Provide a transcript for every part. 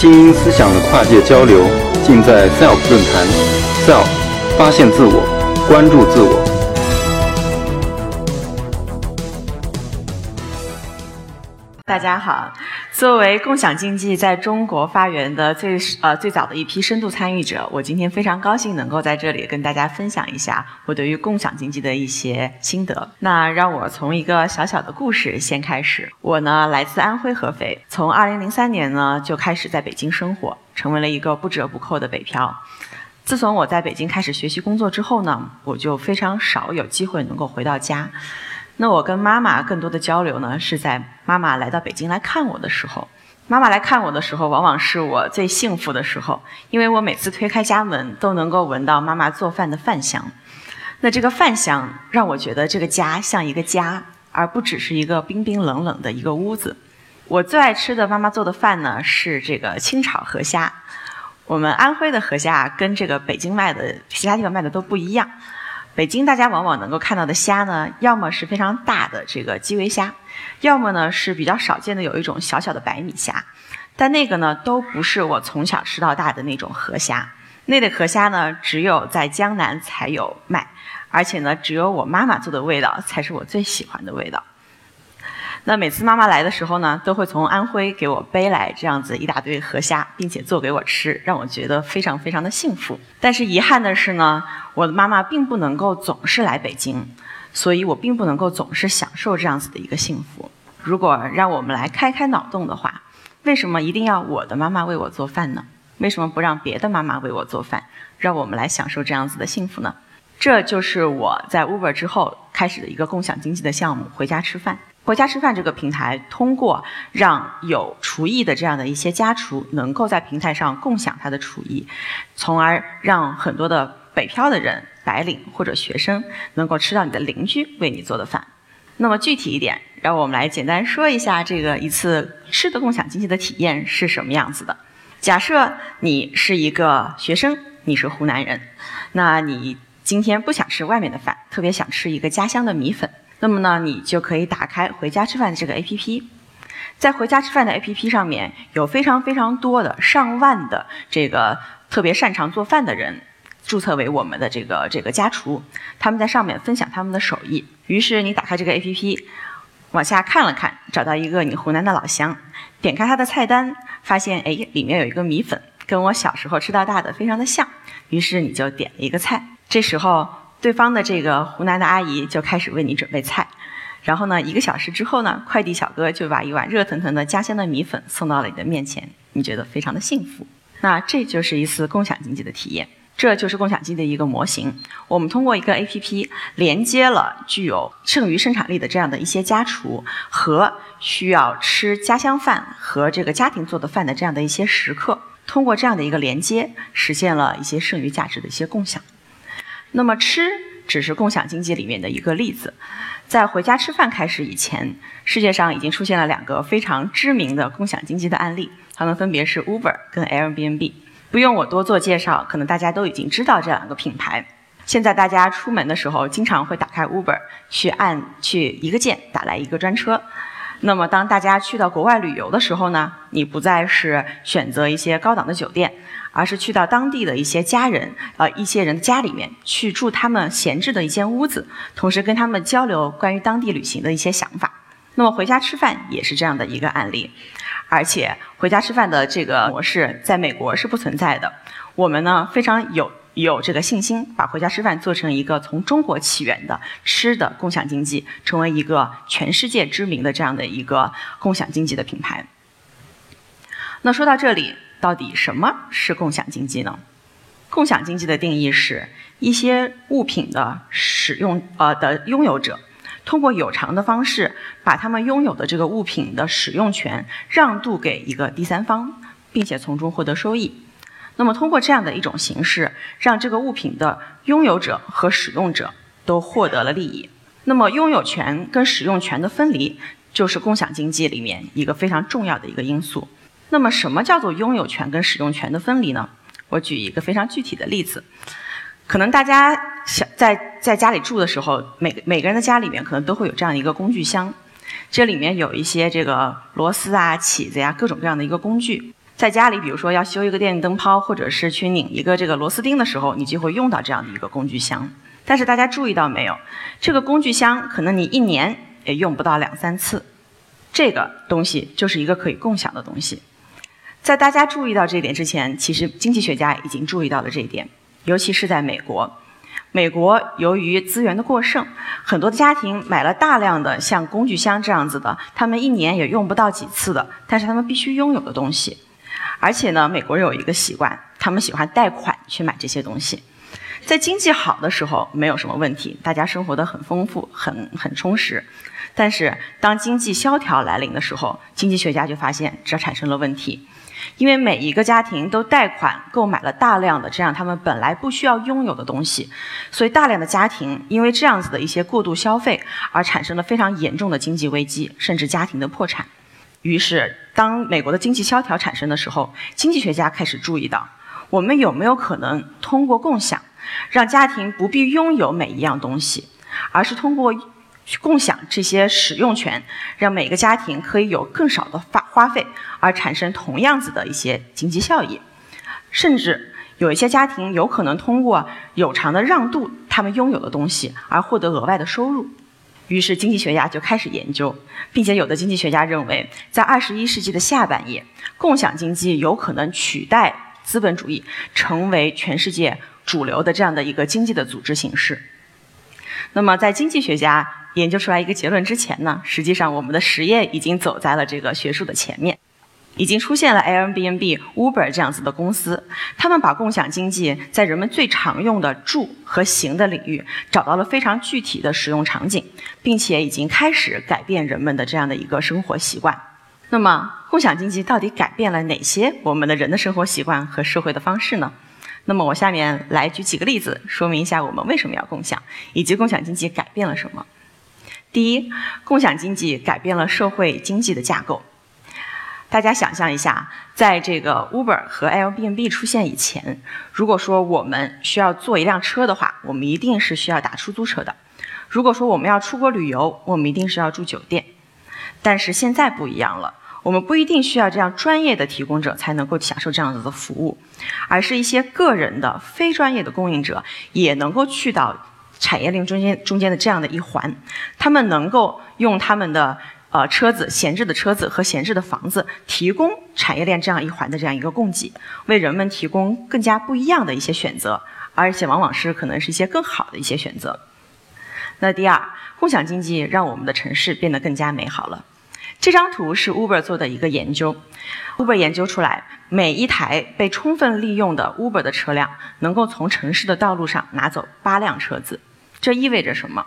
精英思想的跨界交流，尽在 SELF 论坛。SELF，发现自我，关注自我。大家好，作为共享经济在中国发源的最呃最早的一批深度参与者，我今天非常高兴能够在这里跟大家分享一下我对于共享经济的一些心得。那让我从一个小小的故事先开始。我呢来自安徽合肥，从2003年呢就开始在北京生活，成为了一个不折不扣的北漂。自从我在北京开始学习工作之后呢，我就非常少有机会能够回到家。那我跟妈妈更多的交流呢，是在妈妈来到北京来看我的时候。妈妈来看我的时候，往往是我最幸福的时候，因为我每次推开家门，都能够闻到妈妈做饭的饭香。那这个饭香让我觉得这个家像一个家，而不只是一个冰冰冷冷的一个屋子。我最爱吃的妈妈做的饭呢，是这个清炒河虾。我们安徽的河虾跟这个北京卖的其他地方卖的都不一样。北京大家往往能够看到的虾呢，要么是非常大的这个基围虾，要么呢是比较少见的有一种小小的白米虾，但那个呢都不是我从小吃到大的那种河虾。那的河虾呢，只有在江南才有卖，而且呢，只有我妈妈做的味道才是我最喜欢的味道。那每次妈妈来的时候呢，都会从安徽给我背来这样子一大堆河虾，并且做给我吃，让我觉得非常非常的幸福。但是遗憾的是呢，我的妈妈并不能够总是来北京，所以我并不能够总是享受这样子的一个幸福。如果让我们来开开脑洞的话，为什么一定要我的妈妈为我做饭呢？为什么不让别的妈妈为我做饭，让我们来享受这样子的幸福呢？这就是我在 Uber 之后开始的一个共享经济的项目——回家吃饭。回家吃饭这个平台，通过让有厨艺的这样的一些家厨能够在平台上共享他的厨艺，从而让很多的北漂的人、白领或者学生能够吃到你的邻居为你做的饭。那么具体一点，让我们来简单说一下这个一次吃的共享经济的体验是什么样子的。假设你是一个学生，你是湖南人，那你今天不想吃外面的饭，特别想吃一个家乡的米粉。那么呢，你就可以打开回家吃饭的这个 APP，在回家吃饭的 APP 上面有非常非常多的上万的这个特别擅长做饭的人注册为我们的这个这个家厨，他们在上面分享他们的手艺。于是你打开这个 APP，往下看了看，找到一个你湖南的老乡，点开他的菜单，发现哎里面有一个米粉，跟我小时候吃到大的非常的像，于是你就点了一个菜。这时候。对方的这个湖南的阿姨就开始为你准备菜，然后呢，一个小时之后呢，快递小哥就把一碗热腾腾的家乡的米粉送到了你的面前，你觉得非常的幸福。那这就是一次共享经济的体验，这就是共享经济的一个模型。我们通过一个 APP 连接了具有剩余生产力的这样的一些家厨和需要吃家乡饭和这个家庭做的饭的这样的一些食客，通过这样的一个连接，实现了一些剩余价值的一些共享。那么吃只是共享经济里面的一个例子，在回家吃饭开始以前，世界上已经出现了两个非常知名的共享经济的案例，它们分别是 Uber 跟 Airbnb。不用我多做介绍，可能大家都已经知道这两个品牌。现在大家出门的时候，经常会打开 Uber 去按去一个键打来一个专车。那么当大家去到国外旅游的时候呢，你不再是选择一些高档的酒店。而是去到当地的一些家人，呃，一些人的家里面去住他们闲置的一间屋子，同时跟他们交流关于当地旅行的一些想法。那么回家吃饭也是这样的一个案例，而且回家吃饭的这个模式在美国是不存在的。我们呢非常有有这个信心，把回家吃饭做成一个从中国起源的吃的共享经济，成为一个全世界知名的这样的一个共享经济的品牌。那说到这里。到底什么是共享经济呢？共享经济的定义是一些物品的使用呃的拥有者，通过有偿的方式，把他们拥有的这个物品的使用权让渡给一个第三方，并且从中获得收益。那么通过这样的一种形式，让这个物品的拥有者和使用者都获得了利益。那么拥有权跟使用权的分离，就是共享经济里面一个非常重要的一个因素。那么，什么叫做拥有权跟使用权的分离呢？我举一个非常具体的例子，可能大家想在在家里住的时候，每个每个人的家里面可能都会有这样一个工具箱，这里面有一些这个螺丝啊、起子呀，各种各样的一个工具。在家里，比如说要修一个电灯泡，或者是去拧一个这个螺丝钉的时候，你就会用到这样的一个工具箱。但是大家注意到没有？这个工具箱可能你一年也用不到两三次。这个东西就是一个可以共享的东西。在大家注意到这一点之前，其实经济学家已经注意到了这一点，尤其是在美国。美国由于资源的过剩，很多的家庭买了大量的像工具箱这样子的，他们一年也用不到几次的，但是他们必须拥有的东西。而且呢，美国人有一个习惯，他们喜欢贷款去买这些东西。在经济好的时候没有什么问题，大家生活的很丰富、很很充实。但是当经济萧条来临的时候，经济学家就发现这产生了问题。因为每一个家庭都贷款购买了大量的这样他们本来不需要拥有的东西，所以大量的家庭因为这样子的一些过度消费而产生了非常严重的经济危机，甚至家庭的破产。于是，当美国的经济萧条产生的时候，经济学家开始注意到，我们有没有可能通过共享，让家庭不必拥有每一样东西，而是通过。共享这些使用权，让每个家庭可以有更少的花花费，而产生同样子的一些经济效益。甚至有一些家庭有可能通过有偿的让渡他们拥有的东西，而获得额外的收入。于是经济学家就开始研究，并且有的经济学家认为，在二十一世纪的下半叶，共享经济有可能取代资本主义，成为全世界主流的这样的一个经济的组织形式。那么，在经济学家。研究出来一个结论之前呢，实际上我们的实验已经走在了这个学术的前面，已经出现了 Airbnb、Uber 这样子的公司，他们把共享经济在人们最常用的住和行的领域找到了非常具体的使用场景，并且已经开始改变人们的这样的一个生活习惯。那么，共享经济到底改变了哪些我们的人的生活习惯和社会的方式呢？那么，我下面来举几个例子，说明一下我们为什么要共享，以及共享经济改变了什么。第一，共享经济改变了社会经济的架构。大家想象一下，在这个 Uber 和 Airbnb 出现以前，如果说我们需要坐一辆车的话，我们一定是需要打出租车的；如果说我们要出国旅游，我们一定是要住酒店。但是现在不一样了，我们不一定需要这样专业的提供者才能够享受这样子的服务，而是一些个人的非专业的供应者也能够去到。产业链中间中间的这样的一环，他们能够用他们的呃车子闲置的车子和闲置的房子，提供产业链这样一环的这样一个供给，为人们提供更加不一样的一些选择，而且往往是可能是一些更好的一些选择。那第二，共享经济让我们的城市变得更加美好了。这张图是 Uber 做的一个研究，Uber 研究出来，每一台被充分利用的 Uber 的车辆，能够从城市的道路上拿走八辆车子。这意味着什么？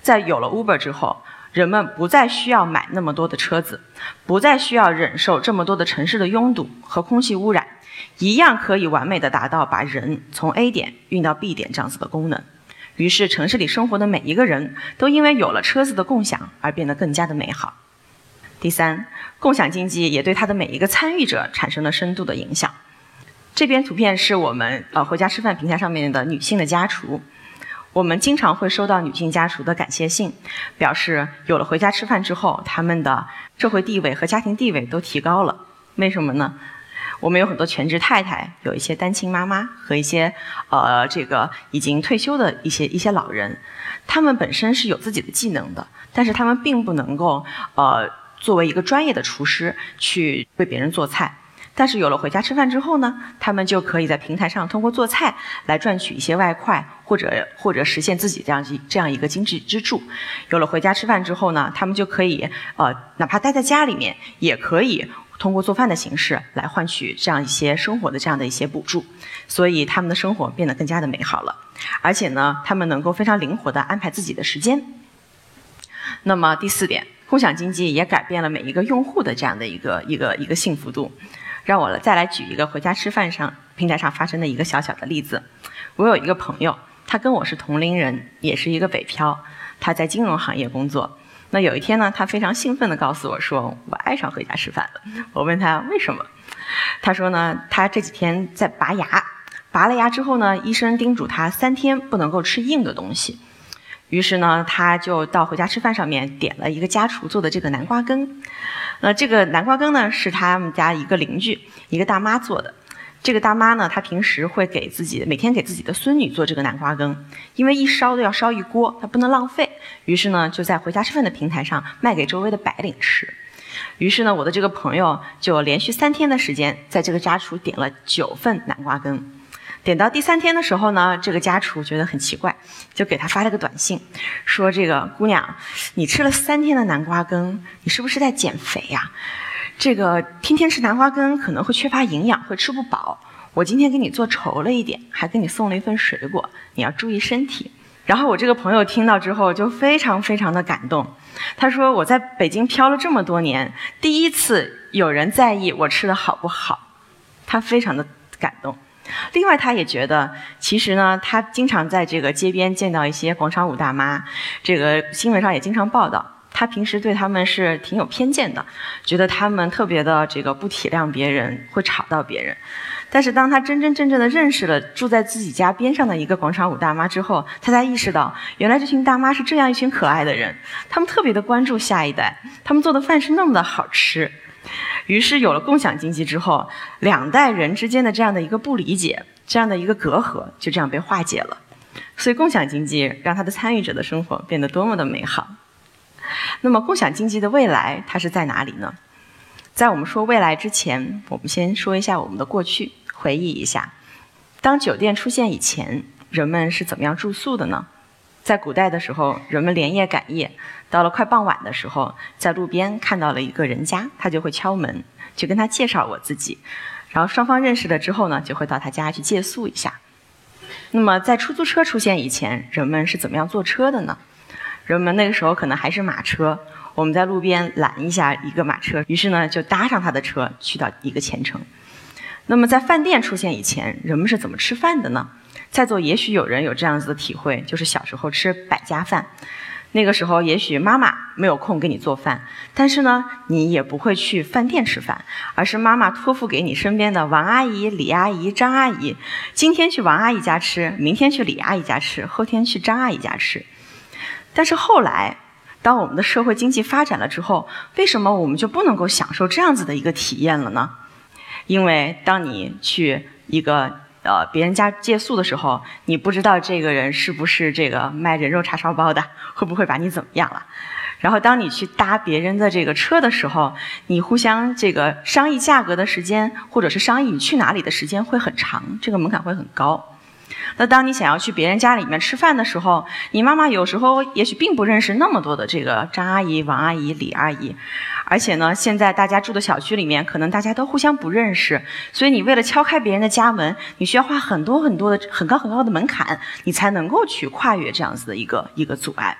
在有了 Uber 之后，人们不再需要买那么多的车子，不再需要忍受这么多的城市的拥堵和空气污染，一样可以完美的达到把人从 A 点运到 B 点这样子的功能。于是，城市里生活的每一个人都因为有了车子的共享而变得更加的美好。第三，共享经济也对它的每一个参与者产生了深度的影响。这边图片是我们呃回家吃饭平台上面的女性的家厨。我们经常会收到女性家属的感谢信，表示有了回家吃饭之后，他们的社会地位和家庭地位都提高了。为什么呢？我们有很多全职太太，有一些单亲妈妈和一些呃这个已经退休的一些一些老人，他们本身是有自己的技能的，但是他们并不能够呃作为一个专业的厨师去为别人做菜。但是有了回家吃饭之后呢，他们就可以在平台上通过做菜来赚取一些外快，或者或者实现自己这样一这样一个经济支柱。有了回家吃饭之后呢，他们就可以呃，哪怕待在家里面，也可以通过做饭的形式来换取这样一些生活的这样的一些补助。所以他们的生活变得更加的美好了，而且呢，他们能够非常灵活的安排自己的时间。那么第四点，共享经济也改变了每一个用户的这样的一个一个一个幸福度。让我再来举一个回家吃饭上平台上发生的一个小小的例子。我有一个朋友，他跟我是同龄人，也是一个北漂，他在金融行业工作。那有一天呢，他非常兴奋地告诉我说：“我爱上回家吃饭了。”我问他为什么，他说呢，他这几天在拔牙，拔了牙之后呢，医生叮嘱他三天不能够吃硬的东西。于是呢，他就到回家吃饭上面点了一个家厨做的这个南瓜羹。那这个南瓜羹呢，是他们家一个邻居一个大妈做的。这个大妈呢，她平时会给自己每天给自己的孙女做这个南瓜羹，因为一烧都要烧一锅，她不能浪费。于是呢，就在回家吃饭的平台上卖给周围的白领吃。于是呢，我的这个朋友就连续三天的时间，在这个家厨点了九份南瓜羹。点到第三天的时候呢，这个家厨觉得很奇怪，就给他发了个短信，说：“这个姑娘，你吃了三天的南瓜羹，你是不是在减肥呀？”这个天天吃南瓜羹可能会缺乏营养，会吃不饱。我今天给你做稠了一点，还给你送了一份水果，你要注意身体。然后我这个朋友听到之后就非常非常的感动，他说我在北京漂了这么多年，第一次有人在意我吃的好不好，他非常的感动。另外，他也觉得其实呢，他经常在这个街边见到一些广场舞大妈，这个新闻上也经常报道。他平时对他们是挺有偏见的，觉得他们特别的这个不体谅别人，会吵到别人。但是当他真真正正的认识了住在自己家边上的一个广场舞大妈之后，他才意识到，原来这群大妈是这样一群可爱的人，他们特别的关注下一代，他们做的饭是那么的好吃。于是有了共享经济之后，两代人之间的这样的一个不理解，这样的一个隔阂，就这样被化解了。所以共享经济让他的参与者的生活变得多么的美好。那么，共享经济的未来它是在哪里呢？在我们说未来之前，我们先说一下我们的过去，回忆一下，当酒店出现以前，人们是怎么样住宿的呢？在古代的时候，人们连夜赶夜，到了快傍晚的时候，在路边看到了一个人家，他就会敲门，去跟他介绍我自己，然后双方认识了之后呢，就会到他家去借宿一下。那么，在出租车出现以前，人们是怎么样坐车的呢？人们那个时候可能还是马车，我们在路边拦一下一个马车，于是呢就搭上他的车去到一个前程。那么在饭店出现以前，人们是怎么吃饭的呢？在座也许有人有这样子的体会，就是小时候吃百家饭，那个时候也许妈妈没有空给你做饭，但是呢你也不会去饭店吃饭，而是妈妈托付给你身边的王阿姨、李阿姨、张阿姨，今天去王阿姨家吃，明天去李阿姨家吃，后天去张阿姨家吃。但是后来，当我们的社会经济发展了之后，为什么我们就不能够享受这样子的一个体验了呢？因为当你去一个呃别人家借宿的时候，你不知道这个人是不是这个卖人肉叉烧包的，会不会把你怎么样了。然后当你去搭别人的这个车的时候，你互相这个商议价格的时间，或者是商议你去哪里的时间会很长，这个门槛会很高。那当你想要去别人家里面吃饭的时候，你妈妈有时候也许并不认识那么多的这个张阿姨、王阿姨、李阿姨，而且呢，现在大家住的小区里面可能大家都互相不认识，所以你为了敲开别人的家门，你需要花很多很多的很高很高的门槛，你才能够去跨越这样子的一个一个阻碍。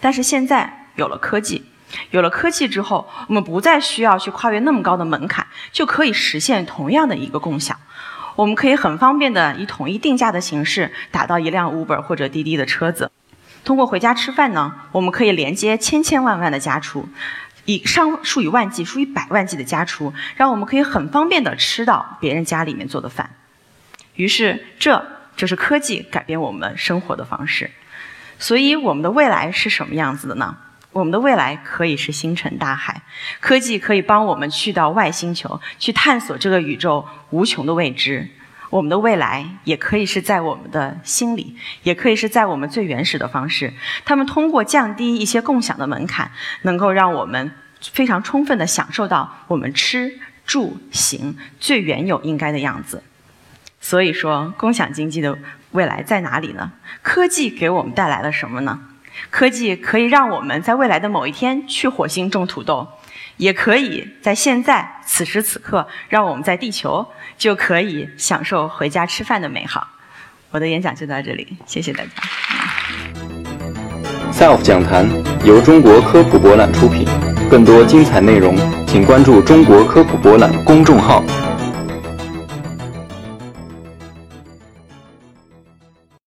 但是现在有了科技，有了科技之后，我们不再需要去跨越那么高的门槛，就可以实现同样的一个共享。我们可以很方便的以统一定价的形式打到一辆 Uber 或者滴滴的车子，通过回家吃饭呢，我们可以连接千千万万的家厨，以上数以万计、数以百万计的家厨，让我们可以很方便的吃到别人家里面做的饭。于是，这就是科技改变我们生活的方式。所以，我们的未来是什么样子的呢？我们的未来可以是星辰大海，科技可以帮我们去到外星球，去探索这个宇宙无穷的未知。我们的未来也可以是在我们的心里，也可以是在我们最原始的方式。他们通过降低一些共享的门槛，能够让我们非常充分的享受到我们吃住行最原有应该的样子。所以说，共享经济的未来在哪里呢？科技给我们带来了什么呢？科技可以让我们在未来的某一天去火星种土豆，也可以在现在此时此刻让我们在地球就可以享受回家吃饭的美好。我的演讲就到这里，谢谢大家。SELF 讲坛由中国科普博览出品，更多精彩内容请关注中国科普博览公众号。